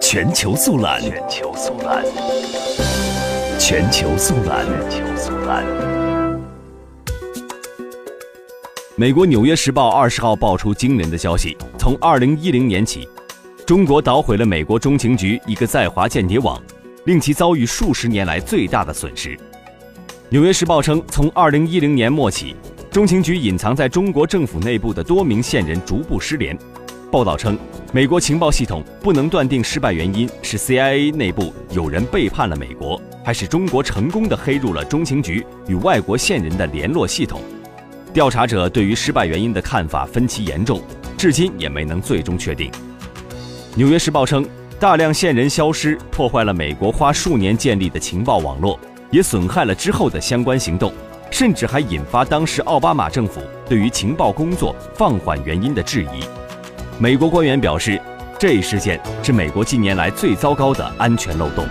全球速览，全球速览，全球速览，全球速览。美国《纽约时报》二十号爆出惊人的消息：从二零一零年起，中国捣毁了美国中情局一个在华间谍网，令其遭遇数十年来最大的损失。《纽约时报》称，从二零一零年末起，中情局隐藏在中国政府内部的多名线人逐步失联。报道称，美国情报系统不能断定失败原因是 CIA 内部有人背叛了美国，还是中国成功的黑入了中情局与外国线人的联络系统。调查者对于失败原因的看法分歧严重，至今也没能最终确定。《纽约时报》称，大量线人消失，破坏了美国花数年建立的情报网络，也损害了之后的相关行动，甚至还引发当时奥巴马政府对于情报工作放缓原因的质疑。美国官员表示，这一事件是美国近年来最糟糕的安全漏洞。